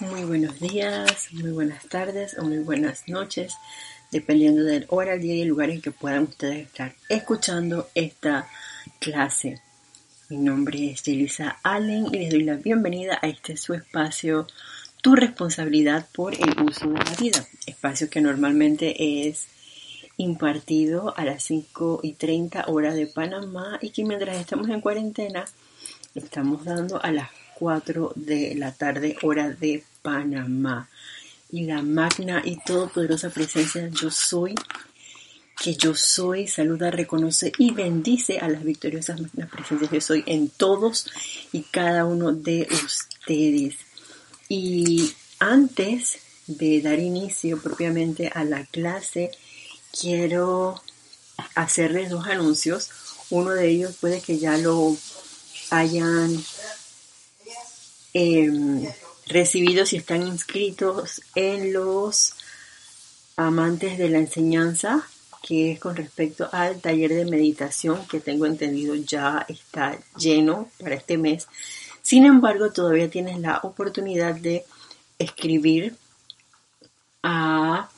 Muy buenos días, muy buenas tardes o muy buenas noches, dependiendo del hora, día y el lugar en que puedan ustedes estar escuchando esta clase. Mi nombre es Elisa Allen y les doy la bienvenida a este su espacio, Tu responsabilidad por el uso de la vida. Espacio que normalmente es impartido a las 5 y 30 horas de Panamá y que mientras estamos en cuarentena estamos dando a las 4 de la tarde hora de Panamá. Y la magna y todopoderosa presencia yo soy, que yo soy, saluda, reconoce y bendice a las victoriosas magnas presencias yo soy en todos y cada uno de ustedes. Y antes de dar inicio propiamente a la clase, quiero hacerles dos anuncios. Uno de ellos puede que ya lo hayan eh, recibidos si están inscritos en los amantes de la enseñanza, que es con respecto al taller de meditación que tengo entendido ya está lleno para este mes. Sin embargo, todavía tienes la oportunidad de escribir a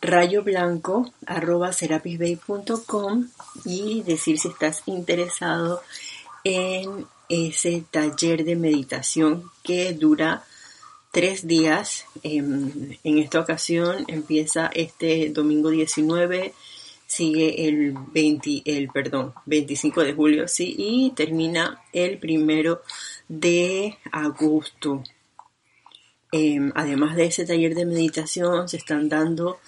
rayo blanco y decir si estás interesado en ese taller de meditación que dura tres días. En, esta ocasión empieza este domingo 19, sigue el 20, el perdón, 25 de julio, sí, y termina el primero de agosto. Em, además de ese taller de meditación, se están dando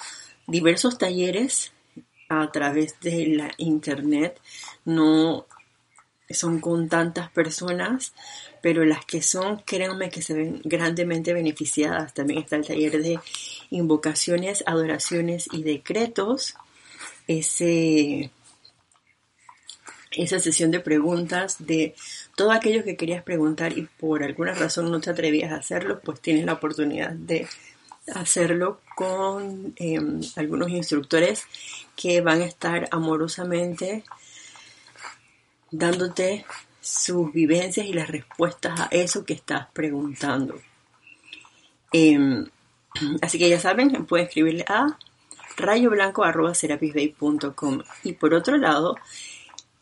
diversos talleres a través de la internet. No son con tantas personas, pero las que son, créanme que se ven grandemente beneficiadas. También está el taller de invocaciones, adoraciones y decretos. Ese, esa sesión de preguntas de todo aquello que querías preguntar y por alguna razón no te atrevías a hacerlo, pues tienes la oportunidad de hacerlo con em, algunos instructores que van a estar amorosamente dándote sus vivencias y las respuestas a eso que estás preguntando. Em, así que ya saben, pueden escribirle a rayoblanco.com. Y por otro lado,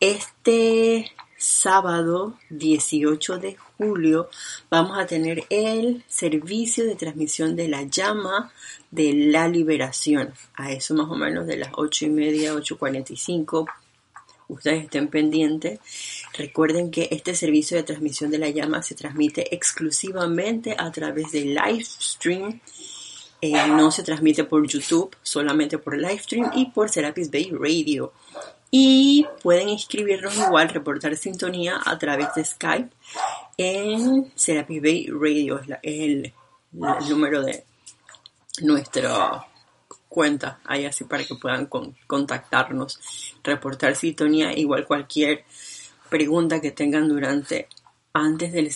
este sábado 18 de julio vamos a tener el servicio de transmisión de la llama de la liberación. A eso más o menos de las 8 y media, 8.45 ustedes estén pendientes. Recuerden que este servicio de transmisión de la llama se transmite exclusivamente a través de live stream. Eh, no se transmite por YouTube, solamente por live stream y por Serapis Bay Radio. Y pueden inscribirnos igual, reportar sintonía a través de Skype en Serapis Bay Radio. Es, el, el número de nuestro cuenta ahí así para que puedan contactarnos, reportar sintonía, igual cualquier pregunta que tengan durante, antes del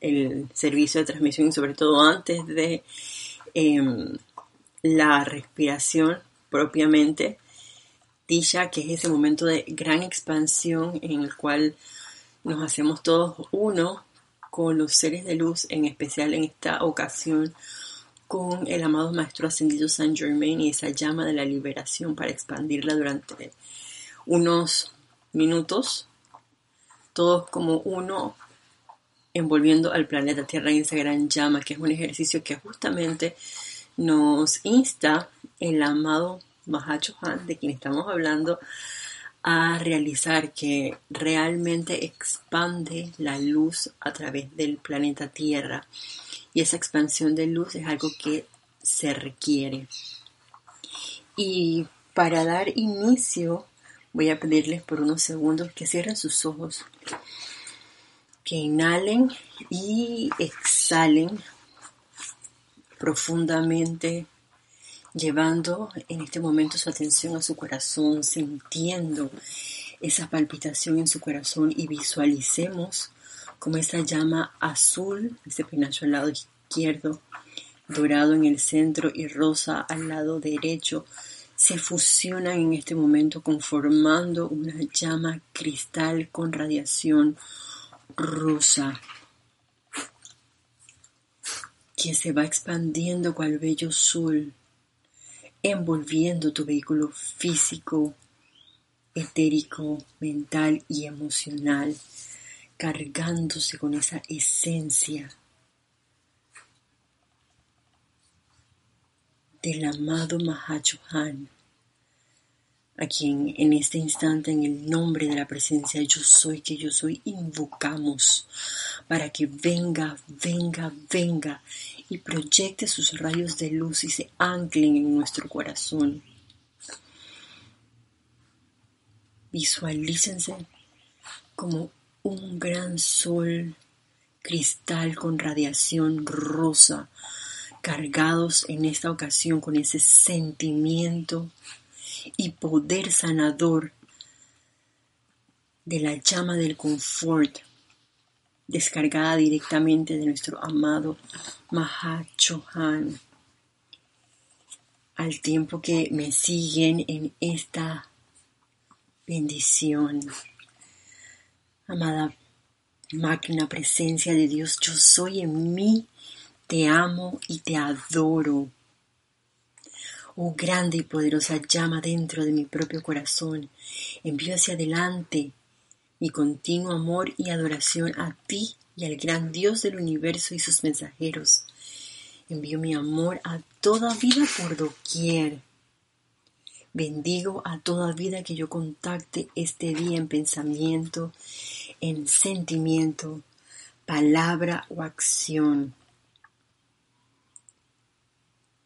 el servicio de transmisión y sobre todo antes de em, la respiración propiamente dicha, que es ese momento de gran expansión en el cual nos hacemos todos uno con los seres de luz, en especial en esta ocasión con el amado Maestro Ascendido Saint Germain y esa llama de la liberación para expandirla durante unos minutos, todos como uno envolviendo al planeta Tierra en esa gran llama, que es un ejercicio que justamente nos insta el amado Mahacho Han, de quien estamos hablando, a realizar que realmente expande la luz a través del planeta Tierra y esa expansión de luz es algo que se requiere. Y para dar inicio, voy a pedirles por unos segundos que cierren sus ojos, que inhalen y exhalen profundamente, llevando en este momento su atención a su corazón, sintiendo esa palpitación en su corazón y visualicemos como esa llama azul, ese penacho al lado izquierdo, dorado en el centro y rosa al lado derecho, se fusionan en este momento conformando una llama cristal con radiación rosa. que se va expandiendo cual bello sol, envolviendo tu vehículo físico, etérico, mental y emocional, cargándose con esa esencia del amado Mahachohan, a quien en este instante, en el nombre de la presencia yo soy, que yo soy, invocamos para que venga, venga, venga y proyecte sus rayos de luz y se anclen en nuestro corazón. Visualícense como un gran sol cristal con radiación rosa cargados en esta ocasión con ese sentimiento y poder sanador de la llama del confort descargada directamente de nuestro amado Mahachohan. Al tiempo que me siguen en esta bendición. Amada magna presencia de Dios, yo soy en mí te amo y te adoro. Oh grande y poderosa llama dentro de mi propio corazón, envío hacia adelante mi continuo amor y adoración a ti y al gran Dios del universo y sus mensajeros. Envío mi amor a toda vida por doquier. Bendigo a toda vida que yo contacte este día en pensamiento, en sentimiento, palabra o acción.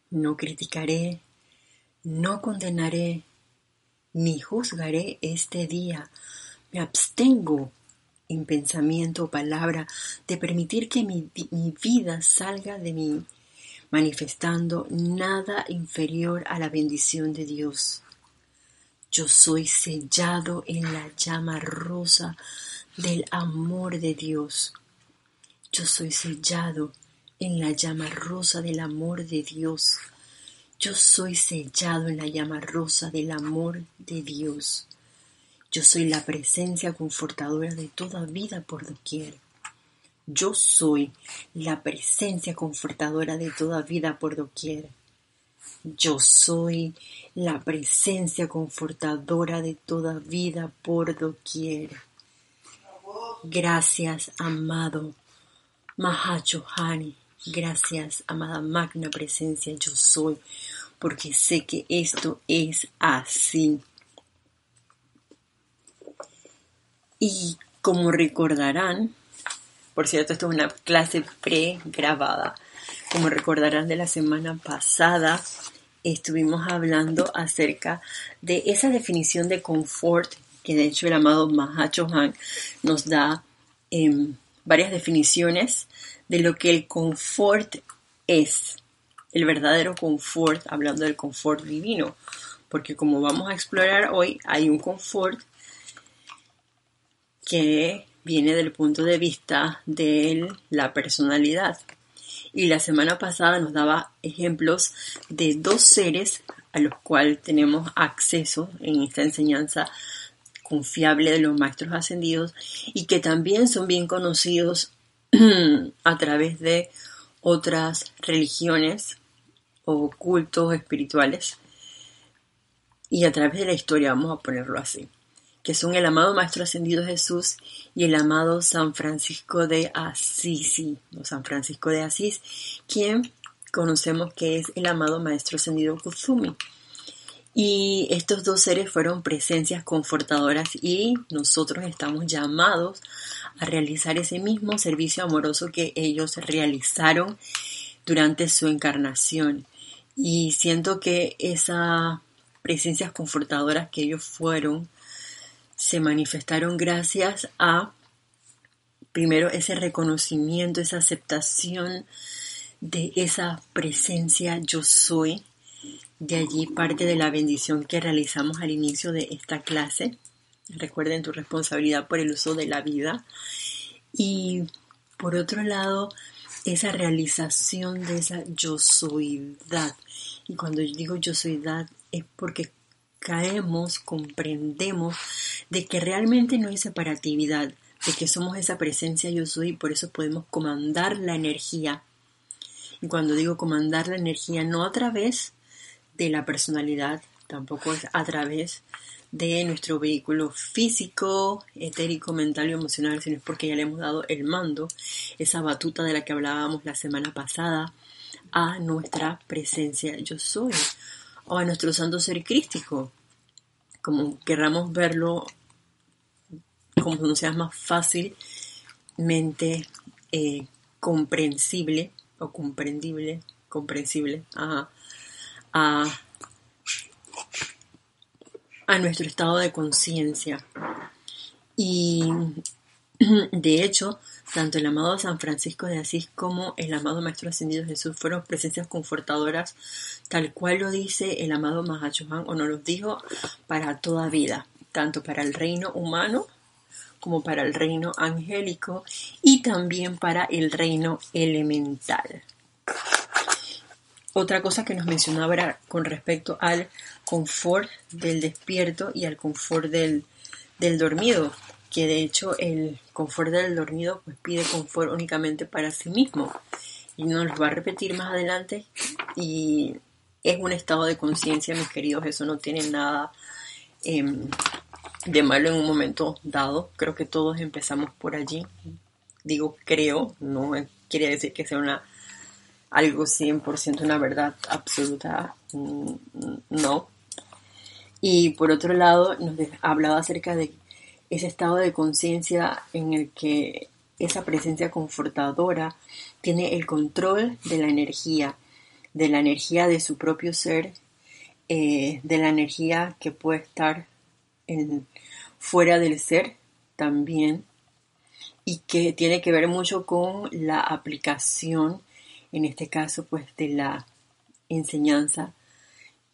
No criticaré, no condenaré, ni juzgaré este día. Me abstengo en pensamiento o palabra de permitir que mi, mi, vida salga de mí manifestando nada inferior a la bendición de Dios. Yo soy sellado en la llama rosa del amor de Dios. Yo soy sellado en la llama rosa del amor de Dios. Yo soy sellado en la llama rosa del amor de Dios. Yo soy la presencia confortadora de toda vida por doquier. Yo soy la presencia confortadora de toda vida por doquier. Yo soy la presencia confortadora de toda vida por doquier. Gracias, amado Mahachohani. Gracias, amada magna presencia, yo soy, porque sé que esto es así. Y como recordarán, por cierto, esto es una clase pre-grabada. Como recordarán de la semana pasada, estuvimos hablando acerca de esa definición de confort que de hecho el amado Mahacho Han nos da en varias definiciones de lo que el confort es, el verdadero confort, hablando del confort divino, porque como vamos a explorar hoy, hay un confort que viene del punto de vista de la personalidad. Y la semana pasada nos daba ejemplos de dos seres a los cuales tenemos acceso en esta enseñanza confiable de los maestros ascendidos y que también son bien conocidos a través de otras religiones o cultos espirituales y a través de la historia, vamos a ponerlo así, que son el amado Maestro Ascendido Jesús y el amado San Francisco de Asís, o San Francisco de Asís, quien conocemos que es el amado Maestro Ascendido Kuzumi. Y estos dos seres fueron presencias confortadoras y nosotros estamos llamados a realizar ese mismo servicio amoroso que ellos realizaron durante su encarnación. Y siento que esas presencias confortadoras que ellos fueron se manifestaron gracias a, primero, ese reconocimiento, esa aceptación de esa presencia yo soy de allí parte de la bendición que realizamos al inicio de esta clase. Recuerden tu responsabilidad por el uso de la vida. Y por otro lado, esa realización de esa yo soydad. Y cuando yo digo yo soydad es porque caemos, comprendemos de que realmente no hay separatividad, de que somos esa presencia yo soy y por eso podemos comandar la energía Y cuando digo comandar la energía, no a través de la personalidad, tampoco es a través de nuestro vehículo físico, etérico, mental y emocional, sino es porque ya le hemos dado el mando, esa batuta de la que hablábamos la semana pasada, a nuestra presencia yo soy, o a nuestro santo ser crístico, como querramos verlo, como nos sea más fácilmente eh, comprensible o comprendible, comprensible, a, a nuestro estado de conciencia. Y de hecho, tanto el amado San Francisco de Asís como el amado Maestro Ascendido Jesús fueron presencias confortadoras, tal cual lo dice el amado Mahachohan, o nos lo dijo para toda vida, tanto para el reino humano como para el reino angélico y también para el reino elemental. Otra cosa que nos mencionaba era con respecto al confort del despierto y al confort del, del dormido, que de hecho el confort del dormido pues pide confort únicamente para sí mismo y nos lo va a repetir más adelante y es un estado de conciencia mis queridos eso no tiene nada em, de malo en un momento dado creo que todos empezamos por allí digo creo no quiere decir que sea una algo 100% una verdad absoluta mm, no. Y por otro lado nos hablaba acerca de ese estado de conciencia en el que esa presencia confortadora tiene el control de la energía, de la energía de su propio ser, eh, de la energía que puede estar fuera del ser también y que tiene que ver mucho con la aplicación, en este caso pues de la enseñanza,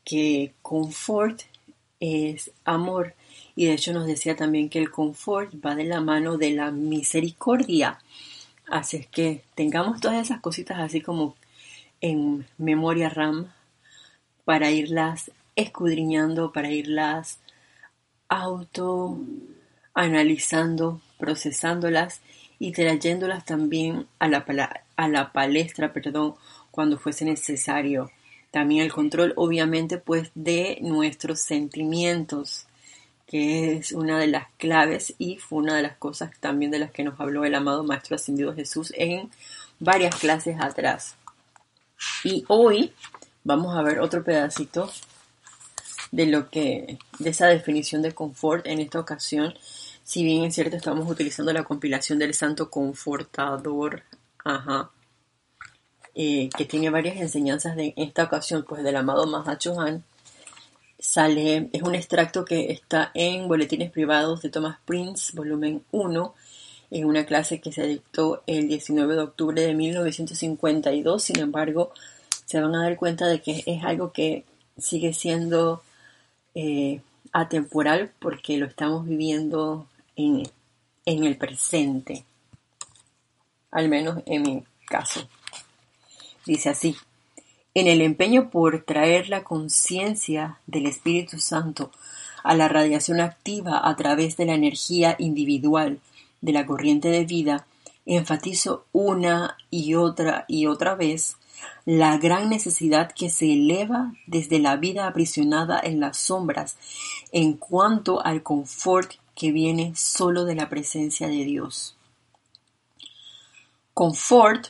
que confort es amor y de hecho nos decía también que el confort va de la mano de la misericordia. Así es que tengamos todas esas cositas así como en memoria RAM para irlas escudriñando, para irlas auto analizando, procesándolas y trayéndolas también a la, a la palestra, perdón, cuando fuese necesario. También el control, obviamente, pues de nuestros sentimientos que es una de las claves y fue una de las cosas también de las que nos habló el amado Maestro Ascendido Jesús en varias clases atrás. Y hoy vamos a ver otro pedacito de lo que, de esa definición de confort en esta ocasión. Si bien es cierto, estamos utilizando la compilación del Santo Confortador, ajá, que tiene varias enseñanzas de en esta ocasión, pues del amado Mahachohan sale, es un extracto que está en Boletines Privados de Thomas Prince, volumen 1, en una clase que se dictó el 19 de octubre de 1952. Sin embargo, se van a dar cuenta de que es algo que sigue siendo eh, atemporal porque lo estamos viviendo en, en el presente, al menos en mi caso. Dice así, en el empeño por traer la conciencia del Espíritu Santo a la radiación activa a través de la energía individual de la corriente de vida, enfatizo una y otra y otra vez la gran necesidad que se eleva desde la vida aprisionada en las sombras en cuanto al confort que viene solo de la presencia de Dios. Confort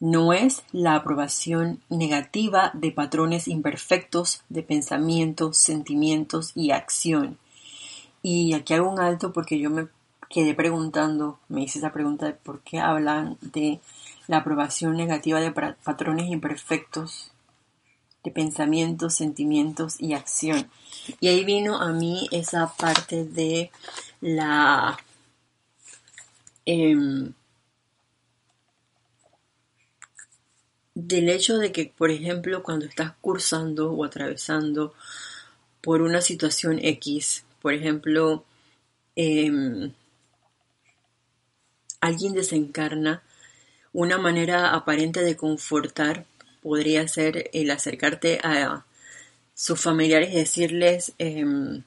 no es la aprobación negativa de patrones imperfectos de pensamientos, sentimientos y acción. Y aquí hago un alto porque yo me quedé preguntando, me hice esa pregunta de por qué hablan de la aprobación negativa de patrones imperfectos de pensamientos, sentimientos y acción. Y ahí vino a mí esa parte de la em, del hecho de que, por ejemplo, cuando estás cursando o atravesando por una situación X, por ejemplo, em, alguien desencarna, una manera aparente de confortar podría ser el acercarte a sus familiares y decirles, em,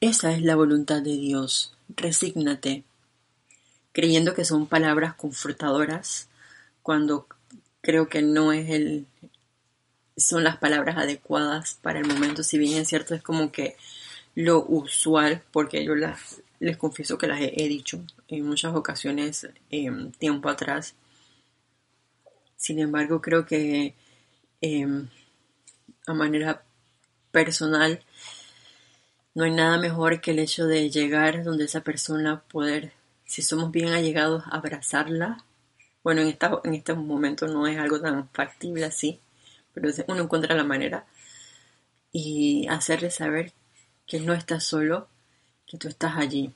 esa es la voluntad de Dios, resígnate, creyendo que son palabras confortadoras cuando creo que no es el son las palabras adecuadas para el momento, si bien es cierto es como que lo usual, porque yo las, les confieso que las he, dicho en muchas ocasiones em, tiempo atrás. Sin embargo, creo que em, a manera personal no hay nada mejor que el hecho de llegar donde esa persona, poder, si somos bien allegados, abrazarla. Bueno, en, esta, en este momento no es algo tan factible así, pero uno encuentra la manera y hacerle saber que no estás solo, que tú estás allí.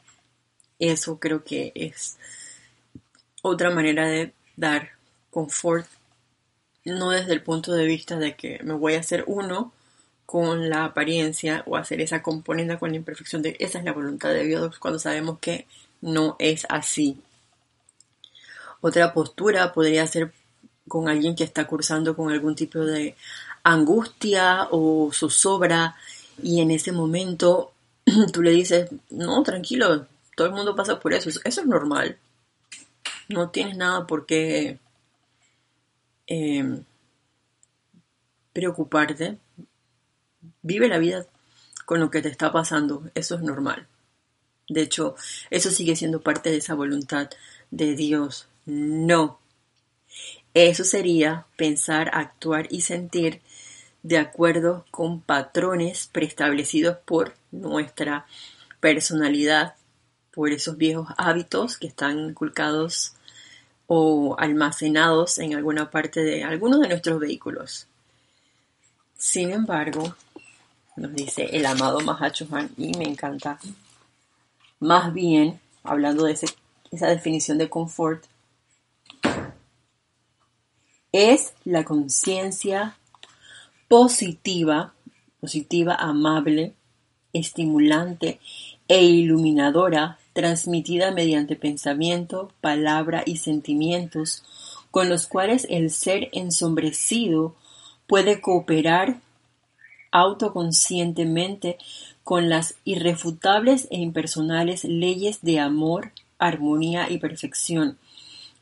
Eso creo que es otra manera de dar confort, no desde el punto de vista de que me voy a hacer uno con la apariencia o hacer esa componente con la imperfección de esa es la voluntad de Dios cuando sabemos que no es así. Otra postura podría ser con alguien que está cursando con algún tipo de angustia o zozobra y en ese momento tú le dices, no, tranquilo, todo el mundo pasa por eso, eso es normal. No tienes nada por qué em, preocuparte. Vive la vida con lo que te está pasando, eso es normal. De hecho, eso sigue siendo parte de esa voluntad de Dios. No, eso sería pensar, actuar y sentir de acuerdo con patrones preestablecidos por nuestra personalidad, por esos viejos hábitos que están inculcados o almacenados en alguna parte de alguno de nuestros vehículos. Sin embargo, nos dice el amado Mahacho y me encanta, más bien, hablando de esa definición de confort, es la conciencia positiva, positiva, amable, estimulante e iluminadora transmitida mediante pensamiento, palabra y sentimientos con los cuales el ser ensombrecido puede cooperar autoconscientemente con las irrefutables e impersonales leyes de amor, armonía y perfección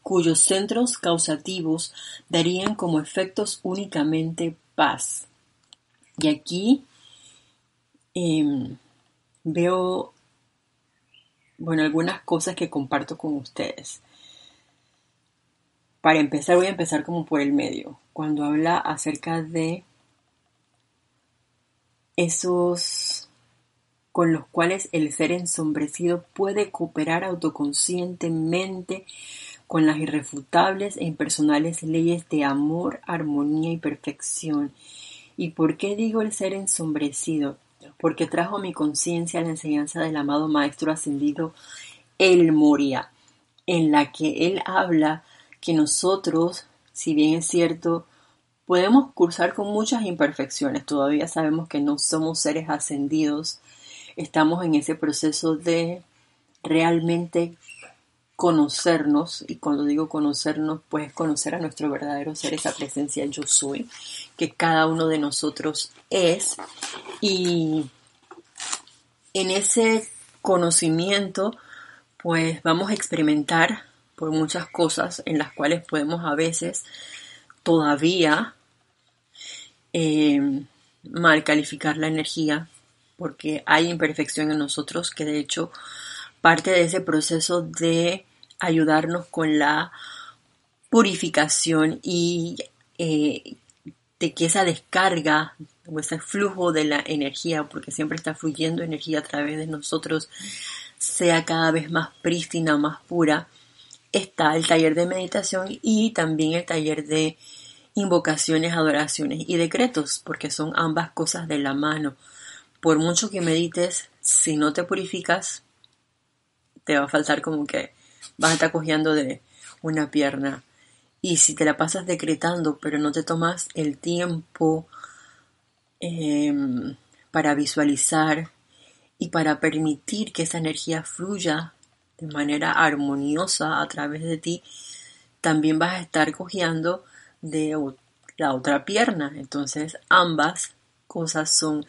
cuyos centros causativos darían como efectos únicamente paz. Y aquí em, veo, bueno, algunas cosas que comparto con ustedes. Para empezar, voy a empezar como por el medio, cuando habla acerca de esos con los cuales el ser ensombrecido puede cooperar autoconscientemente con las irrefutables e impersonales leyes de amor, armonía y perfección. ¿Y por qué digo el ser ensombrecido? Porque trajo mi conciencia la enseñanza del amado Maestro ascendido El Moria, en la que él habla que nosotros, si bien es cierto, podemos cursar con muchas imperfecciones, todavía sabemos que no somos seres ascendidos, estamos en ese proceso de realmente conocernos, y cuando digo conocernos, pues conocer a nuestro verdadero ser, esa presencia yo soy, que cada uno de nosotros es, y en ese conocimiento, pues vamos a experimentar por muchas cosas en las cuales podemos a veces todavía eh, mal calificar la energía, porque hay imperfección en nosotros que de hecho parte de ese proceso de ayudarnos con la purificación y eh, de que esa descarga o ese flujo de la energía, porque siempre está fluyendo energía a través de nosotros, sea cada vez más prístina, más pura, está el taller de meditación y también el taller de invocaciones, adoraciones y decretos, porque son ambas cosas de la mano. Por mucho que medites, si no te purificas, te va a faltar como que vas a estar cogiendo de una pierna. Y si te la pasas decretando, pero no te tomas el tiempo em, para visualizar y para permitir que esa energía fluya de manera armoniosa a través de ti, también vas a estar cogiendo de la otra pierna. Entonces ambas cosas son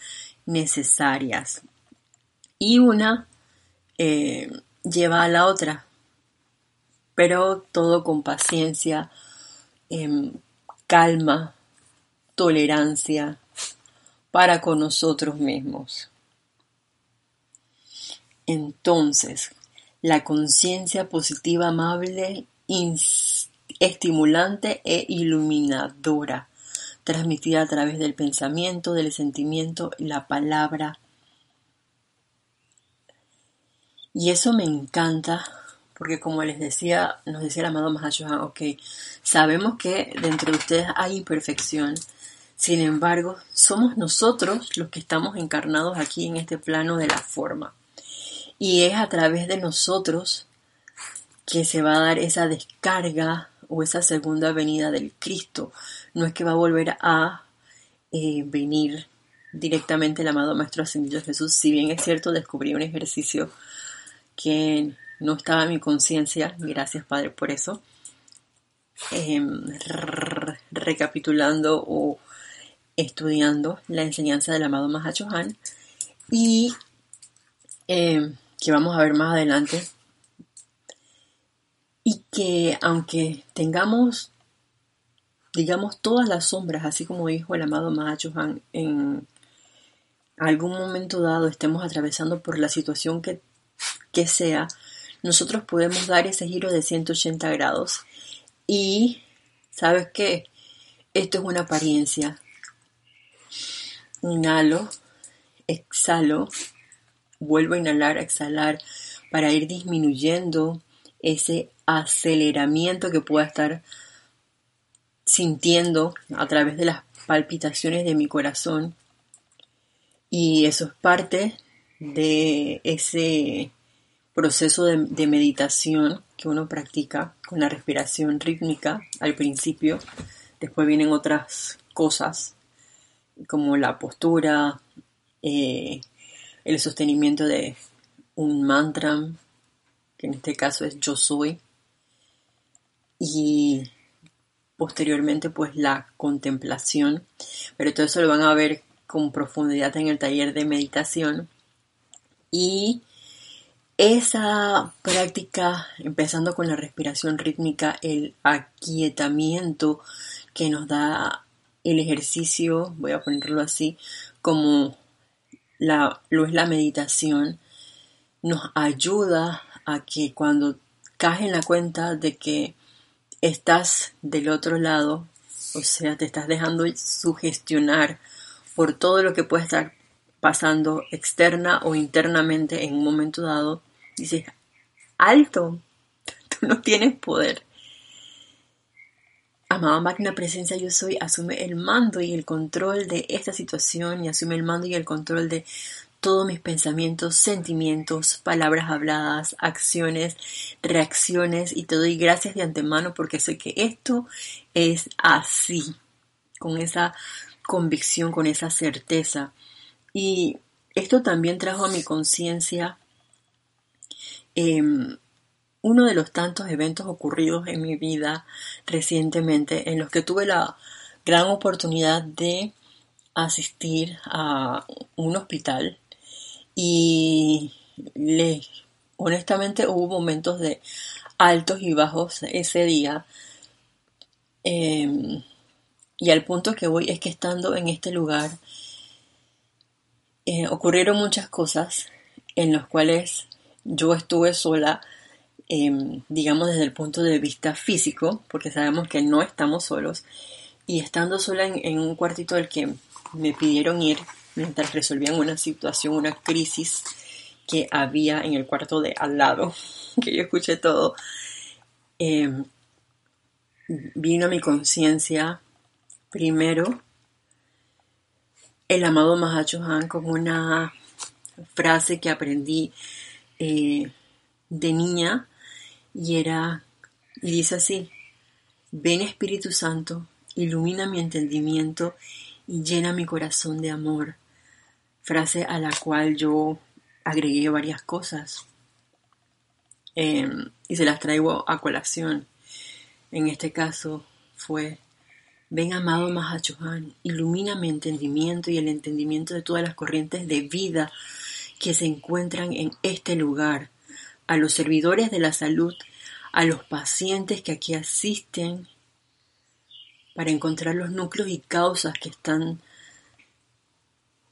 necesarias. Y una eh, lleva a la otra pero todo con paciencia, em, calma, tolerancia para con nosotros mismos. Entonces, la conciencia positiva, amable, estimulante e iluminadora, transmitida a través del pensamiento, del sentimiento y la palabra. Y eso me encanta porque como les decía, nos decía el amado Mahashohan, ok, sabemos que dentro de ustedes hay imperfección, sin embargo, somos nosotros los que estamos encarnados aquí en este plano de la forma. Y es a través de nosotros que se va a dar esa descarga o esa segunda venida del Cristo. No es que va a volver a eh, venir directamente el amado Maestro Ascendido Jesús. Si bien es cierto, descubrí un ejercicio que no estaba en mi conciencia. Gracias, Padre, por eso. Em, recapitulando o estudiando la enseñanza del amado Mahachohan y em, que vamos a ver más adelante y que aunque tengamos digamos todas las sombras así como dijo el amado Mahachohan en algún momento dado estemos atravesando por la situación que, que sea nosotros podemos dar ese giro de 180 grados. Y sabes qué esto es una apariencia. Inhalo exhalo vuelvo a inhalar, exhalar, para ir disminuyendo ese aceleramiento que pueda estar sintiendo a través de las palpitaciones de mi corazón. Y eso es parte de ese proceso de, meditación que uno practica con la respiración rítmica al principio. Después vienen otras cosas como la postura, eh, el sostenimiento de un mantra, que en este caso es yo soy, y posteriormente pues la contemplación, pero todo eso lo van a ver con profundidad en el taller de meditación y esa práctica, empezando con la respiración rítmica, el aquietamiento que nos da el ejercicio, voy a ponerlo así, como la, lo es la meditación, nos ayuda a que cuando caes en la cuenta de que estás del otro lado, o sea, te estás dejando sugestionar por todo lo que puede estar pasando externa o internamente en un momento dado, dices, alto, tú no tienes poder. Amada Magna Presencia Yo Soy asume el mando y el control de esta situación y asume el mando y el control de todos mis pensamientos, sentimientos, palabras habladas, acciones, reacciones y te doy gracias de antemano porque sé que esto es así, con esa convicción, con esa certeza. Y esto también trajo a mi conciencia em, uno de los tantos eventos ocurridos en mi vida recientemente en los que tuve la gran oportunidad de asistir a un hospital y le, honestamente hubo momentos de altos y bajos ese día. Em, y al punto que voy es que estando en este lugar eh, ocurrieron muchas cosas en las cuales yo estuve sola Em, digamos desde el punto de vista físico, porque sabemos que no estamos solos, y estando sola en, un cuartito del que me pidieron ir mientras resolvían una situación, una crisis que había en el cuarto de al lado, que yo escuché todo, em, vino a mi conciencia primero el amado Mahacho Han con una frase que aprendí eh, de niña y era, y dice así, ven Espíritu Santo, ilumina mi entendimiento y llena mi corazón de amor. Frase a la cual yo agregué varias cosas em, y se las traigo a colación. En este caso fue, ven amado Mahachohan, ilumina mi entendimiento y el entendimiento de todas las corrientes de vida que se encuentran en este lugar a los servidores de la salud, a los pacientes que aquí asisten, para encontrar los núcleos y causas que están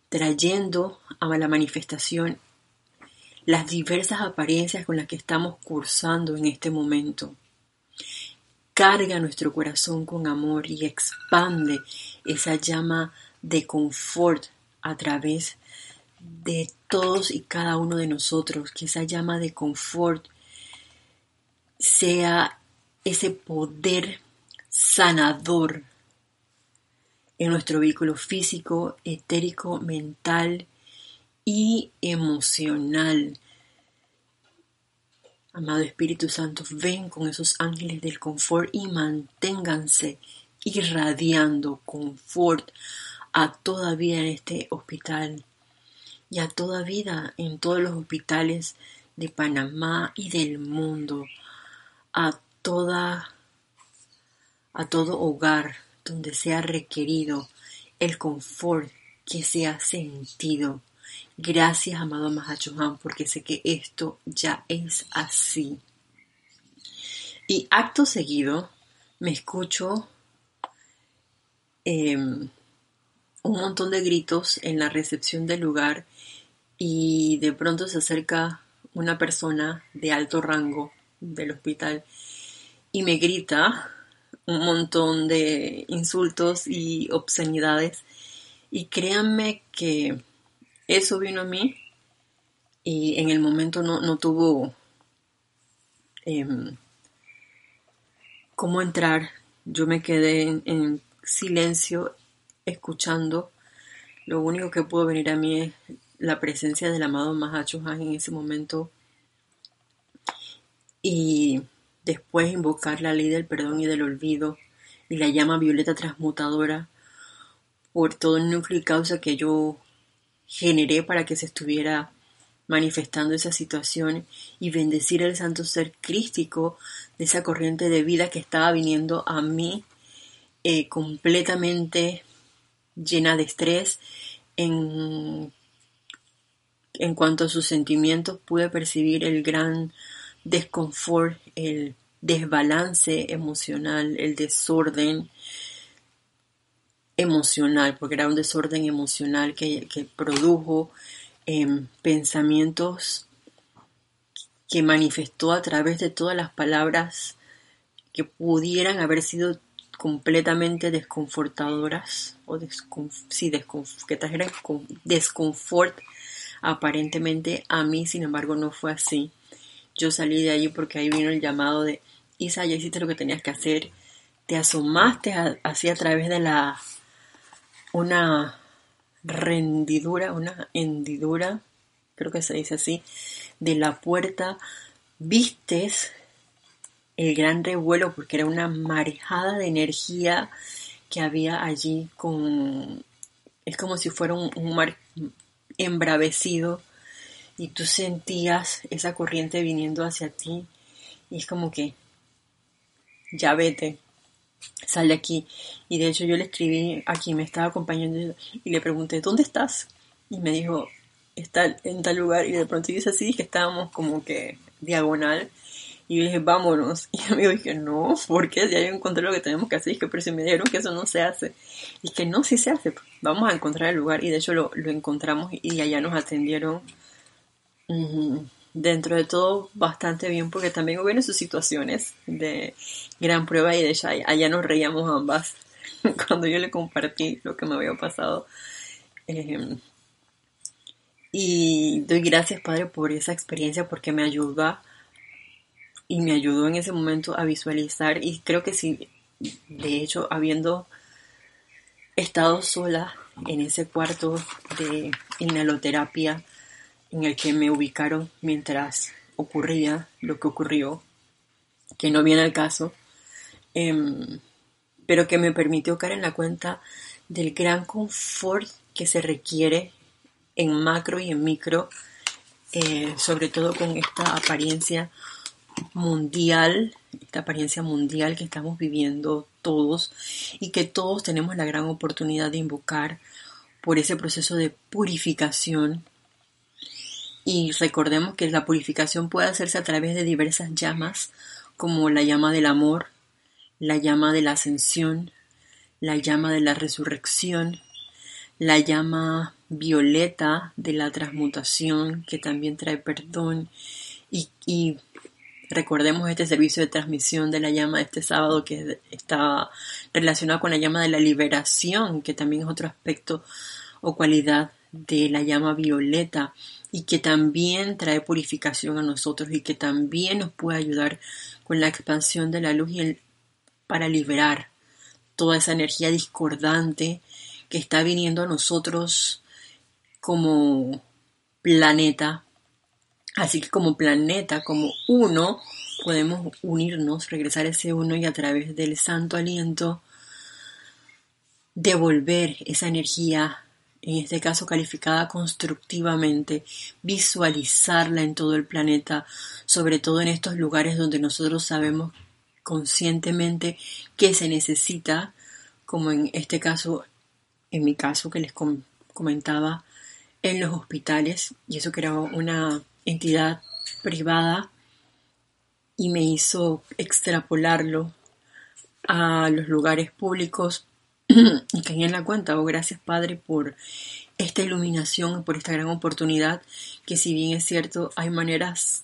trayendo a la manifestación las diversas apariencias con las que estamos cursando en este momento. Carga nuestro corazón con amor y expande esa llama de confort a través de todos y cada uno de nosotros, que esa llama de confort sea ese poder sanador en nuestro vehículo físico, etérico, mental y emocional. Amado Espíritu Santo, ven con esos ángeles del confort y manténganse irradiando confort a toda vida en este hospital y a toda vida en todos los hospitales de Panamá y del mundo, a toda a todo hogar donde sea requerido el confort que se ha sentido. Gracias, amado Mahachohan, porque sé que esto ya es así. Y acto seguido me escucho em, un montón de gritos en la recepción del lugar y de pronto se acerca una persona de alto rango del hospital y me grita un montón de insultos y obscenidades. Y créanme que eso vino a mí y en el momento no, tuvo em, cómo entrar. Yo me quedé en, silencio escuchando. Lo único que pudo venir a mí es la presencia del amado Mahacho en ese momento. Y después invocar la ley del perdón y del olvido y la llama violeta transmutadora por todo el núcleo y causa que yo generé para que se estuviera manifestando esa situación y bendecir el santo ser crístico de esa corriente de vida que estaba viniendo a mí eh, completamente llena de estrés en, en cuanto a sus sentimientos pude percibir el gran desconfort, el desbalance emocional, el desorden emocional, porque era un desorden emocional que, produjo em, pensamientos que manifestó a través de todas las palabras que pudieran haber sido completamente desconfortadoras o sí, desconfort aparentemente a mí, sin embargo no fue así. Yo salí de allí porque ahí vino el llamado de Isa, ya hiciste lo que tenías que hacer, te asomaste así a través de la una rendidura, una hendidura, creo que se dice así, de la puerta, vistes el gran revuelo porque era una marejada de energía que había allí con es como si fuera un mar embravecido y tú sentías esa corriente viniendo hacia ti y es como que ya vete, sal de aquí. Y de hecho yo le escribí a quien me estaba acompañando y le pregunté, ¿dónde estás? Y me dijo, está en tal lugar y de pronto dice así que estábamos como que diagonal. Y yo dije, vámonos. Y me dije, no, porque ya yo encontré lo que tenemos que hacer. Y que, pero si me dijeron que eso no se hace. Y que no, sí se hace. Vamos a encontrar el lugar. Y de hecho lo, lo encontramos y allá nos atendieron dentro de todo bastante bien porque también hubieron sus situaciones de gran prueba y de hecho allá nos reíamos ambas cuando yo le compartí lo que me había pasado. Em, y doy gracias Padre por esa experiencia porque me ayuda y me ayudó en ese momento a visualizar y creo que sí, de hecho habiendo estado sola en ese cuarto de inhaloterapia, en el que me ubicaron mientras ocurría lo que ocurrió, que no viene al caso, em, pero que me permitió caer en la cuenta del gran confort que se requiere en macro y en micro, eh, sobre todo con esta apariencia mundial, esta apariencia mundial que estamos viviendo todos y que todos tenemos la gran oportunidad de invocar por ese proceso de purificación. Y recordemos que la purificación puede hacerse a través de diversas llamas, como la llama del amor, la llama de la ascensión, la llama de la resurrección, la llama violeta de la transmutación que también trae perdón y, recordemos este servicio de transmisión de la llama de este sábado que está relacionado con la llama de la liberación, que también es otro aspecto o cualidad de la llama violeta y que también trae purificación a nosotros y que también nos puede ayudar con la expansión de la luz y para liberar toda esa energía discordante que está viniendo a nosotros como planeta. Así que como planeta, como uno, podemos unirnos, regresar a ese uno y a través del santo aliento devolver esa energía, en este caso calificada constructivamente, visualizarla en todo el planeta, sobre todo en estos lugares donde nosotros sabemos conscientemente que se necesita, como en este caso, en mi caso que les comentaba, en los hospitales, y eso era una entidad privada, y me hizo extrapolarlo a los lugares públicos. Y caí en la cuenta, oh gracias Padre por esta iluminación, por esta gran oportunidad, que si bien es cierto, hay maneras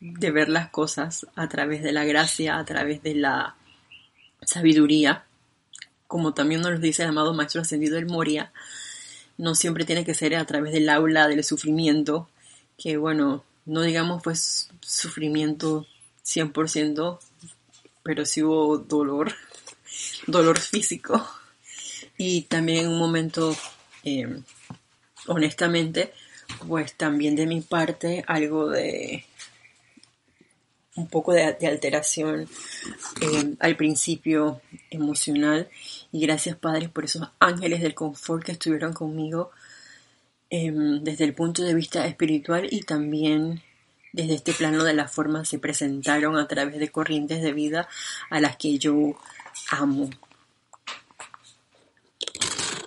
de ver las cosas a través de la gracia, a través de la sabiduría, como también nos lo dice el amado Maestro Ascendido del Moria, no siempre tiene que ser a través del aula del sufrimiento, que bueno, no digamos pues sufrimiento 100%, pero sí hubo dolor, dolor físico. Y también un momento, eh, honestamente, pues también de mi parte algo de un poco de, alteración eh, al principio emocional y gracias padres por esos ángeles del confort que estuvieron conmigo em, desde el punto de vista espiritual y también desde este plano de la forma se presentaron a través de corrientes de vida a las que yo amo.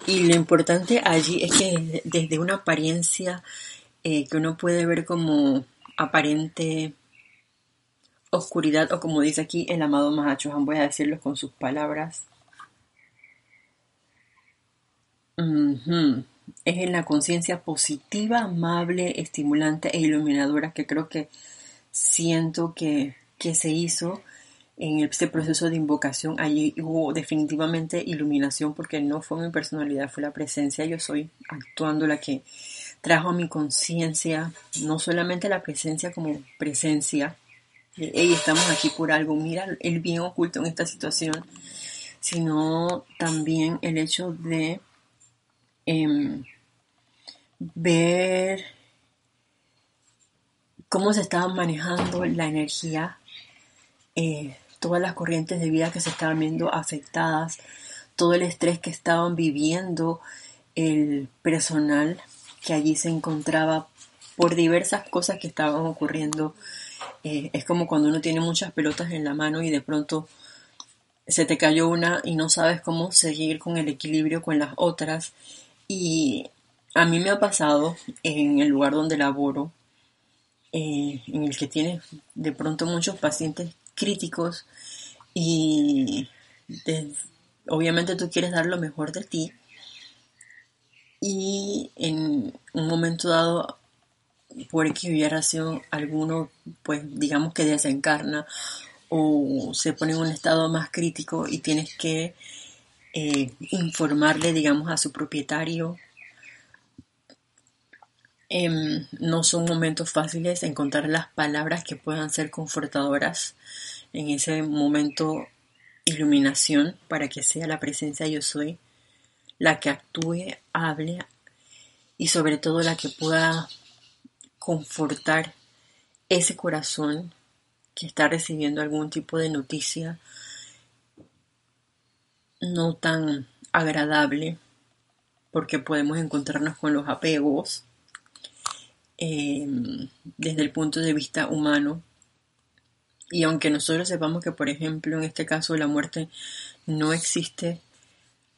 Y lo importante allí es que desde una apariencia eh, que uno puede ver como aparente oscuridad o como dice aquí el amado Mahachohan, voy a decirlo con sus palabras. Es en la conciencia positiva, amable, estimulante e iluminadora que creo que siento que, que se hizo en este proceso de invocación. Allí hubo definitivamente iluminación porque no fue mi personalidad, fue la presencia. Yo soy actuando la que trajo a mi conciencia, no solamente la presencia como presencia, hey, estamos aquí por algo, mira el bien oculto en esta situación, sino también el hecho de em, ver cómo se estaba manejando la energía, eh, todas las corrientes de vida que se estaban viendo afectadas, todo el estrés que estaban viviendo el personal que allí se encontraba por diversas cosas que estaban ocurriendo eh, es como cuando uno tiene muchas pelotas en la mano y de pronto se te cayó una y no sabes cómo seguir con el equilibrio con las otras. Y a mí me ha pasado en el lugar donde laboro, eh, en el que tienes de pronto muchos pacientes críticos y obviamente tú quieres dar lo mejor de ti y en un momento dado por que razón alguno, pues digamos que desencarna o se pone en un estado más crítico y tienes que eh, informarle, digamos, a su propietario. Em, no son momentos fáciles encontrar las palabras que puedan ser confortadoras en ese momento iluminación para que sea la presencia yo soy la que actúe, hable y sobre todo la que pueda confortar ese corazón que está recibiendo algún tipo de noticia no tan agradable, porque podemos encontrarnos con los apegos em, desde el punto de vista humano. Y aunque nosotros sepamos que, por ejemplo, en este caso la muerte no existe,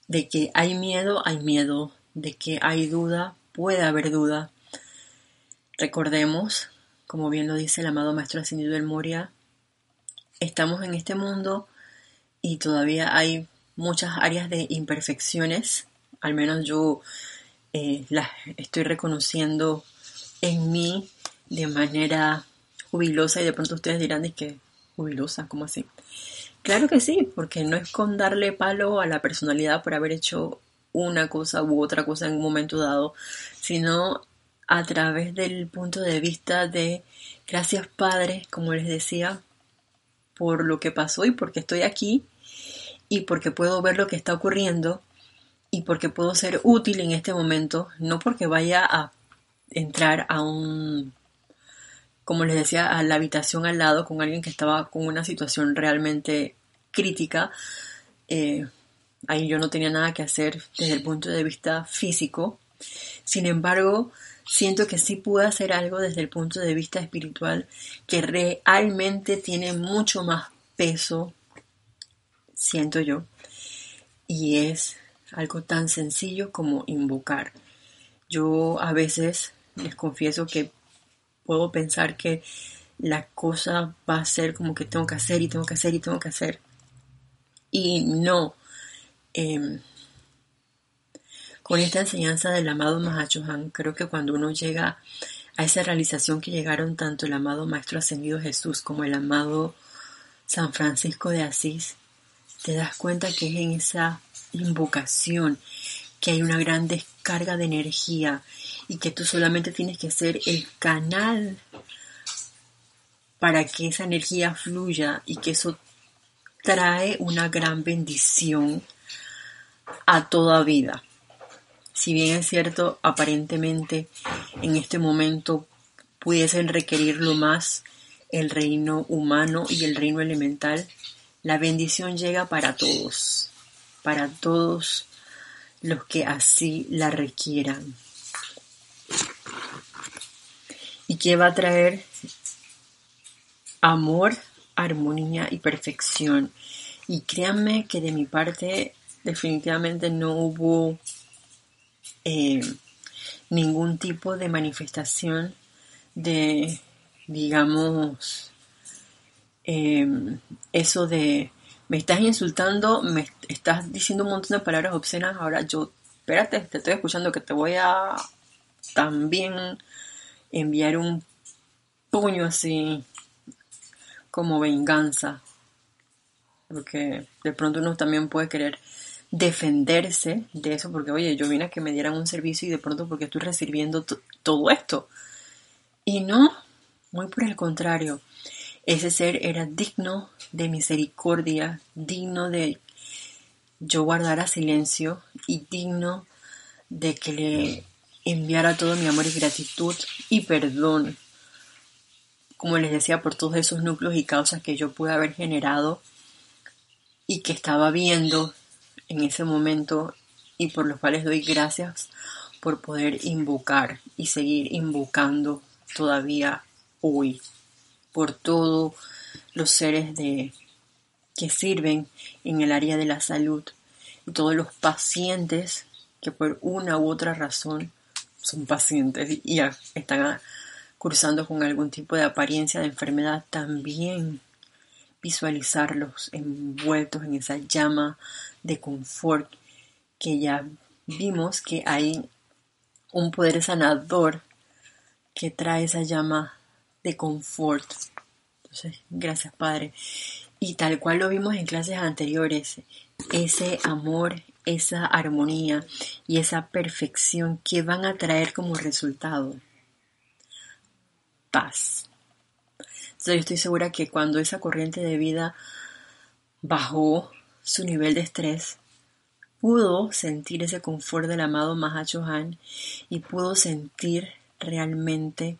de que hay miedo, hay miedo, de que hay duda, puede haber duda, Recordemos, como bien lo dice el amado Maestro Ascendido del Moria, estamos en este mundo y todavía hay muchas áreas de imperfecciones, al menos yo eh, las estoy reconociendo en mí de manera jubilosa y de pronto ustedes dirán de que jubilosa, ¿cómo así? Claro que sí, porque no es con darle palo a la personalidad por haber hecho una cosa u otra cosa en un momento dado, sino a través del punto de vista de gracias Padre, como les decía, por lo que pasó y porque estoy aquí y porque puedo ver lo que está ocurriendo y porque puedo ser útil en este momento, no porque vaya a entrar a un, como les decía, a la habitación al lado con alguien que estaba con una situación realmente crítica. Eh, ahí yo no tenía nada que hacer desde el punto de vista físico. Sin embargo, siento que sí pude hacer algo desde el punto de vista espiritual que realmente tiene mucho más peso, siento yo, y es algo tan sencillo como invocar. Yo a veces les confieso que puedo pensar que la cosa va a ser como que tengo que hacer y tengo que hacer y tengo que hacer. Y no. Em, con esta enseñanza del amado Mahachohan, creo que cuando uno llega a esa realización que llegaron tanto el amado Maestro Ascendido Jesús como el amado San Francisco de Asís, te das cuenta que es en esa invocación que hay una gran descarga de energía y que tú solamente tienes que ser el canal para que esa energía fluya y que eso trae una gran bendición a toda vida. Si bien es cierto, aparentemente en este momento pudiesen requerirlo más el reino humano y el reino elemental, la bendición llega para todos, para todos los que así la requieran. ¿Y que va a traer? Amor, armonía y perfección. Y créanme que de mi parte definitivamente no hubo eh, ningún tipo de manifestación de, digamos, em, eso de me estás insultando, me estás diciendo un montón de palabras obscenas, ahora yo, espérate, te estoy escuchando que te voy a también enviar un puño así como venganza. Porque de pronto uno también puede querer defenderse de eso, porque oye, yo vine a que me dieran un servicio y de pronto porque estoy recibiendo todo esto. Y no, muy por el contrario. Ese ser era digno de misericordia, digno de yo guardara silencio y digno de que le enviara todo mi amor y gratitud y perdón, como les decía, por todos esos núcleos y causas que yo pude haber generado y que estaba viendo en ese momento y por los cuales doy gracias por poder invocar y seguir invocando todavía hoy por todos los seres de, que sirven en el área de la salud. Y todos los pacientes que por una u otra razón son pacientes y están cursando con algún tipo de apariencia de enfermedad, también visualizarlos envueltos en esa llama de confort que ya vimos que hay un poder sanador que trae esa llama de confort. Entonces, gracias Padre. Y tal cual lo vimos en clases anteriores, ese amor, esa armonía y esa perfección que van a traer como resultado paz. Entonces yo estoy segura que cuando esa corriente de vida bajó su nivel de estrés, pudo sentir ese confort del amado Mahachohan y pudo sentir realmente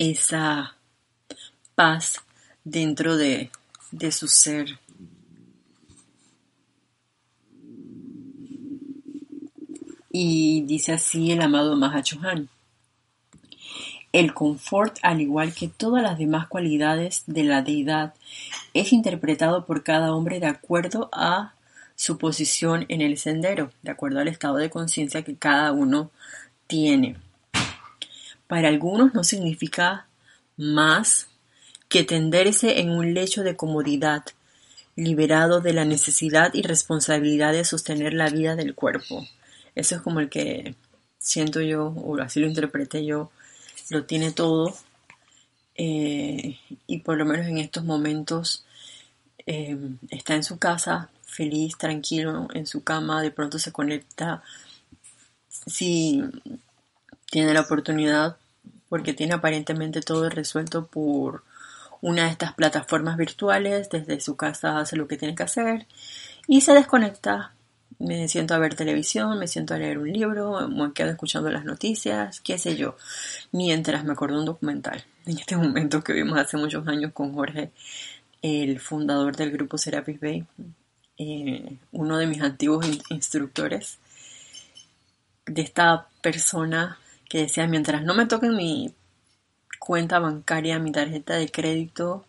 esa paz dentro de, de su ser. Y dice así el amado Mahachohan. El confort, al igual que todas las demás cualidades de la deidad, es interpretado por cada hombre de acuerdo a su posición en el sendero, de acuerdo al estado de conciencia que cada uno tiene para algunos no significa más que tenderse en un lecho de comodidad liberado de la necesidad y responsabilidad de sostener la vida del cuerpo. Eso es como el que siento yo, o así lo interpreté yo, lo tiene todo. Eh, y por lo menos en estos momentos eh, está en su casa, feliz, tranquilo, en su cama, de pronto se conecta, si tiene la oportunidad, porque tiene aparentemente todo resuelto por una de estas plataformas virtuales, desde su casa hace lo que tiene que hacer y se desconecta. Me siento a ver televisión, me siento a leer un libro, me quedo escuchando las noticias, qué sé yo, mientras me acuerdo un documental. En este momento que vimos hace muchos años con Jorge, el fundador del grupo Serapis Bay, eh, uno de mis antiguos instructores, de esta persona que decía, mientras no me toquen mi cuenta bancaria, mi tarjeta de crédito,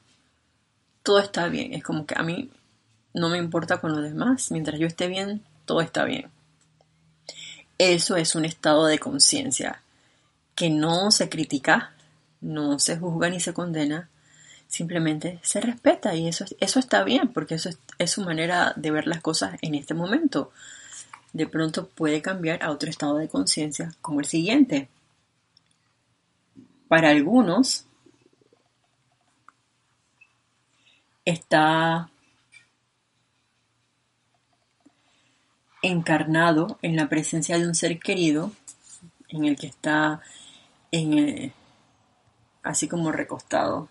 todo está bien. Es como que a mí no me importa con los demás, mientras yo esté bien, todo está bien. Eso es un estado de conciencia que no se critica, no se juzga ni se condena, simplemente se respeta y eso, eso está bien porque eso es su manera de ver las cosas en este momento. De pronto puede cambiar a otro estado de conciencia como el siguiente. Para algunos está encarnado en la presencia de un ser querido, en el que está en así como recostado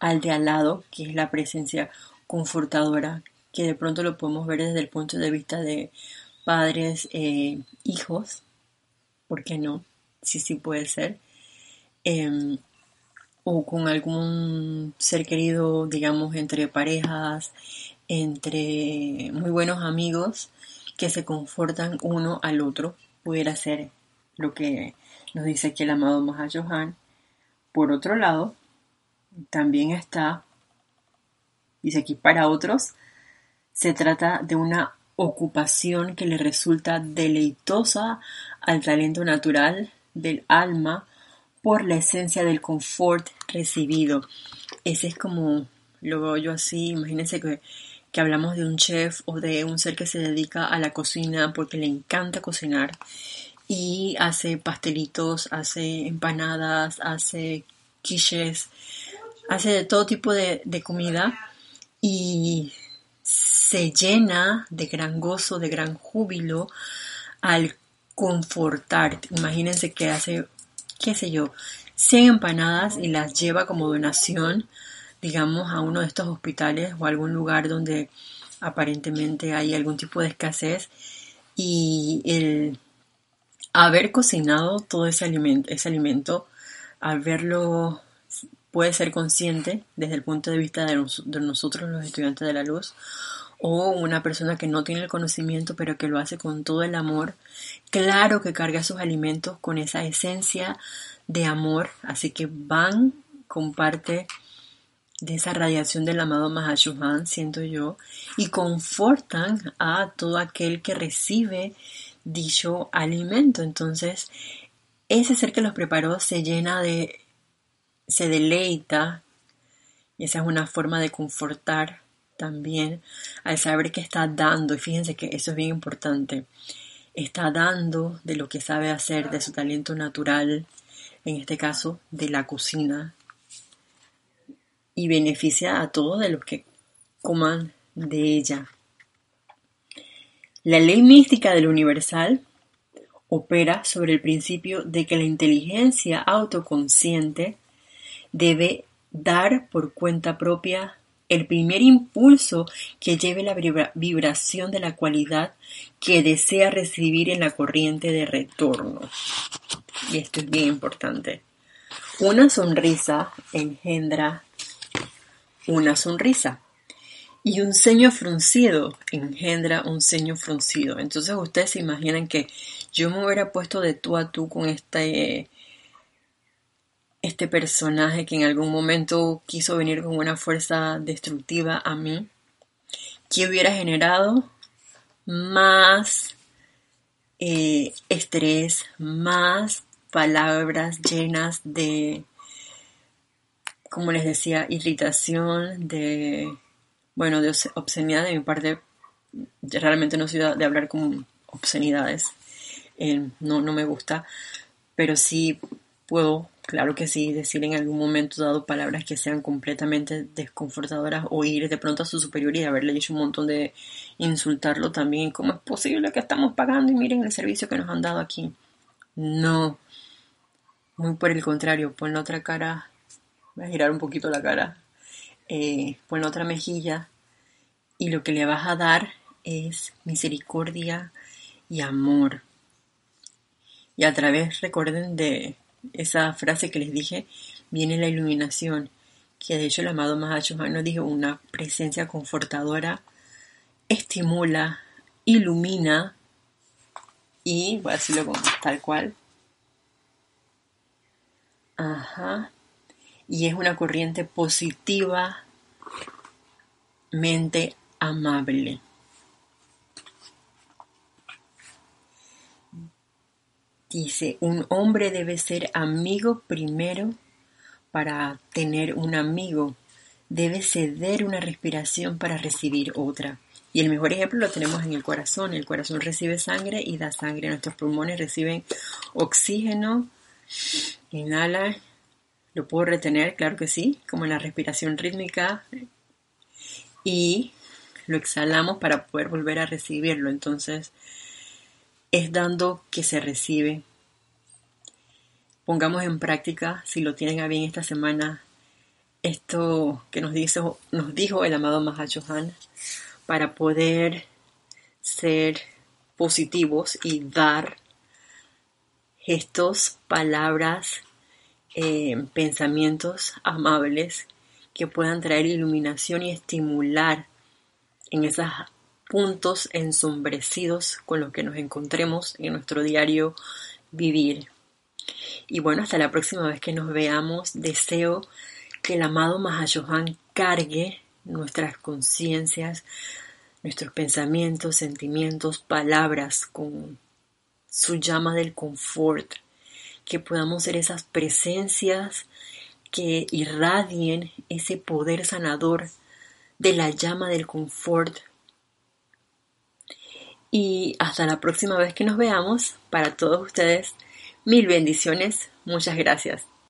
al de al lado, que es la presencia confortadora, que de pronto lo podemos ver desde el punto de vista de padres, e hijos, ¿por qué no? Sí, sí puede ser. Em, o con algún ser querido, digamos, entre parejas, entre muy buenos amigos que se confortan uno al otro, pudiera ser lo que nos dice aquí el amado Mahayohan. Por otro lado, también está, dice aquí, para otros, se trata de una ocupación que le resulta deleitosa al talento natural del alma por la esencia del confort recibido. Ese es como, lo veo yo así, imagínense que, que hablamos de un chef o de un ser que se dedica a la cocina porque le encanta cocinar y hace pastelitos, hace empanadas, hace quiches, hace de todo tipo de, de comida y se llena de gran gozo, de gran júbilo al confortar. Imagínense que hace qué sé yo, 100 empanadas y las lleva como donación, digamos, a uno de estos hospitales o algún lugar donde aparentemente hay algún tipo de escasez y el haber cocinado todo ese alimento, ese alimento, haberlo puede ser consciente desde el punto de vista de, nosotros los estudiantes de la luz o una persona que no tiene el conocimiento pero que lo hace con todo el amor, claro que carga sus alimentos con esa esencia de amor, así que van con parte de esa radiación del amado Mahashohan, siento yo, y confortan a todo aquel que recibe dicho alimento. Entonces, ese ser que los preparó se llena de, se deleita, y esa es una forma de confortar también al saber que está dando, y fíjense que eso es bien importante, está dando de lo que sabe hacer, de su talento natural, en este caso de la cocina, y beneficia a todos de los que coman de ella. La ley mística del universal opera sobre el principio de que la inteligencia autoconsciente debe dar por cuenta propia el primer impulso que lleve la vibración de la cualidad que desea recibir en la corriente de retorno. Y esto es bien importante. Una sonrisa engendra una sonrisa. Y un ceño fruncido engendra un ceño fruncido. Entonces ustedes se imaginan que yo me hubiera puesto de tú a tú con este este personaje que en algún momento quiso venir con una fuerza destructiva a mí, que hubiera generado más eh, estrés, más palabras llenas de, como les decía, irritación, de Bueno, de obscenidad de mi parte, realmente no soy de hablar con obscenidades. Eh, no, no me gusta, pero sí puedo, claro que sí, decir en algún momento dado palabras que sean completamente desconfortadoras o ir de pronto a su superior y haberle dicho un montón de insultarlo también. ¿Cómo es posible que estamos pagando y miren el servicio que nos han dado aquí? No, muy por el contrario, pon la otra cara, voy a girar un poquito la cara, eh, pon la otra mejilla y lo que le vas a dar es misericordia y amor. Y a través, recuerden de esa frase que les dije, viene la iluminación, que de hecho el amado Mahacho nos dijo, una presencia confortadora estimula, ilumina y, voy a decirlo tal cual, Ajá. Y es una corriente positivamente amable. Dice, un hombre debe ser amigo primero para tener un amigo. Debe ceder una respiración para recibir otra. Y el mejor ejemplo lo tenemos en el corazón. El corazón recibe sangre y da sangre. Nuestros pulmones reciben oxígeno Inhala, lo puedo retener, claro que sí, como en la respiración rítmica. Y lo exhalamos para poder volver a recibirlo. Entonces, es dando que se recibe. Pongamos en práctica, si lo tienen a bien esta semana, esto que nos, dijo, nos dijo el amado Mahachohan, para poder ser positivos y dar gestos, palabras, eh, pensamientos amables que puedan traer iluminación y estimular en esos puntos ensombrecidos con los que nos encontremos en nuestro diario vivir. Y bueno, hasta la próxima vez que nos veamos, deseo que el amado Mahashohan cargue nuestras conciencias, nuestros pensamientos, sentimientos, palabras con su llama del confort, que podamos ser esas presencias que irradien ese poder sanador de la llama del confort. Y hasta la próxima vez que nos veamos, para todos ustedes, mil bendiciones, muchas gracias.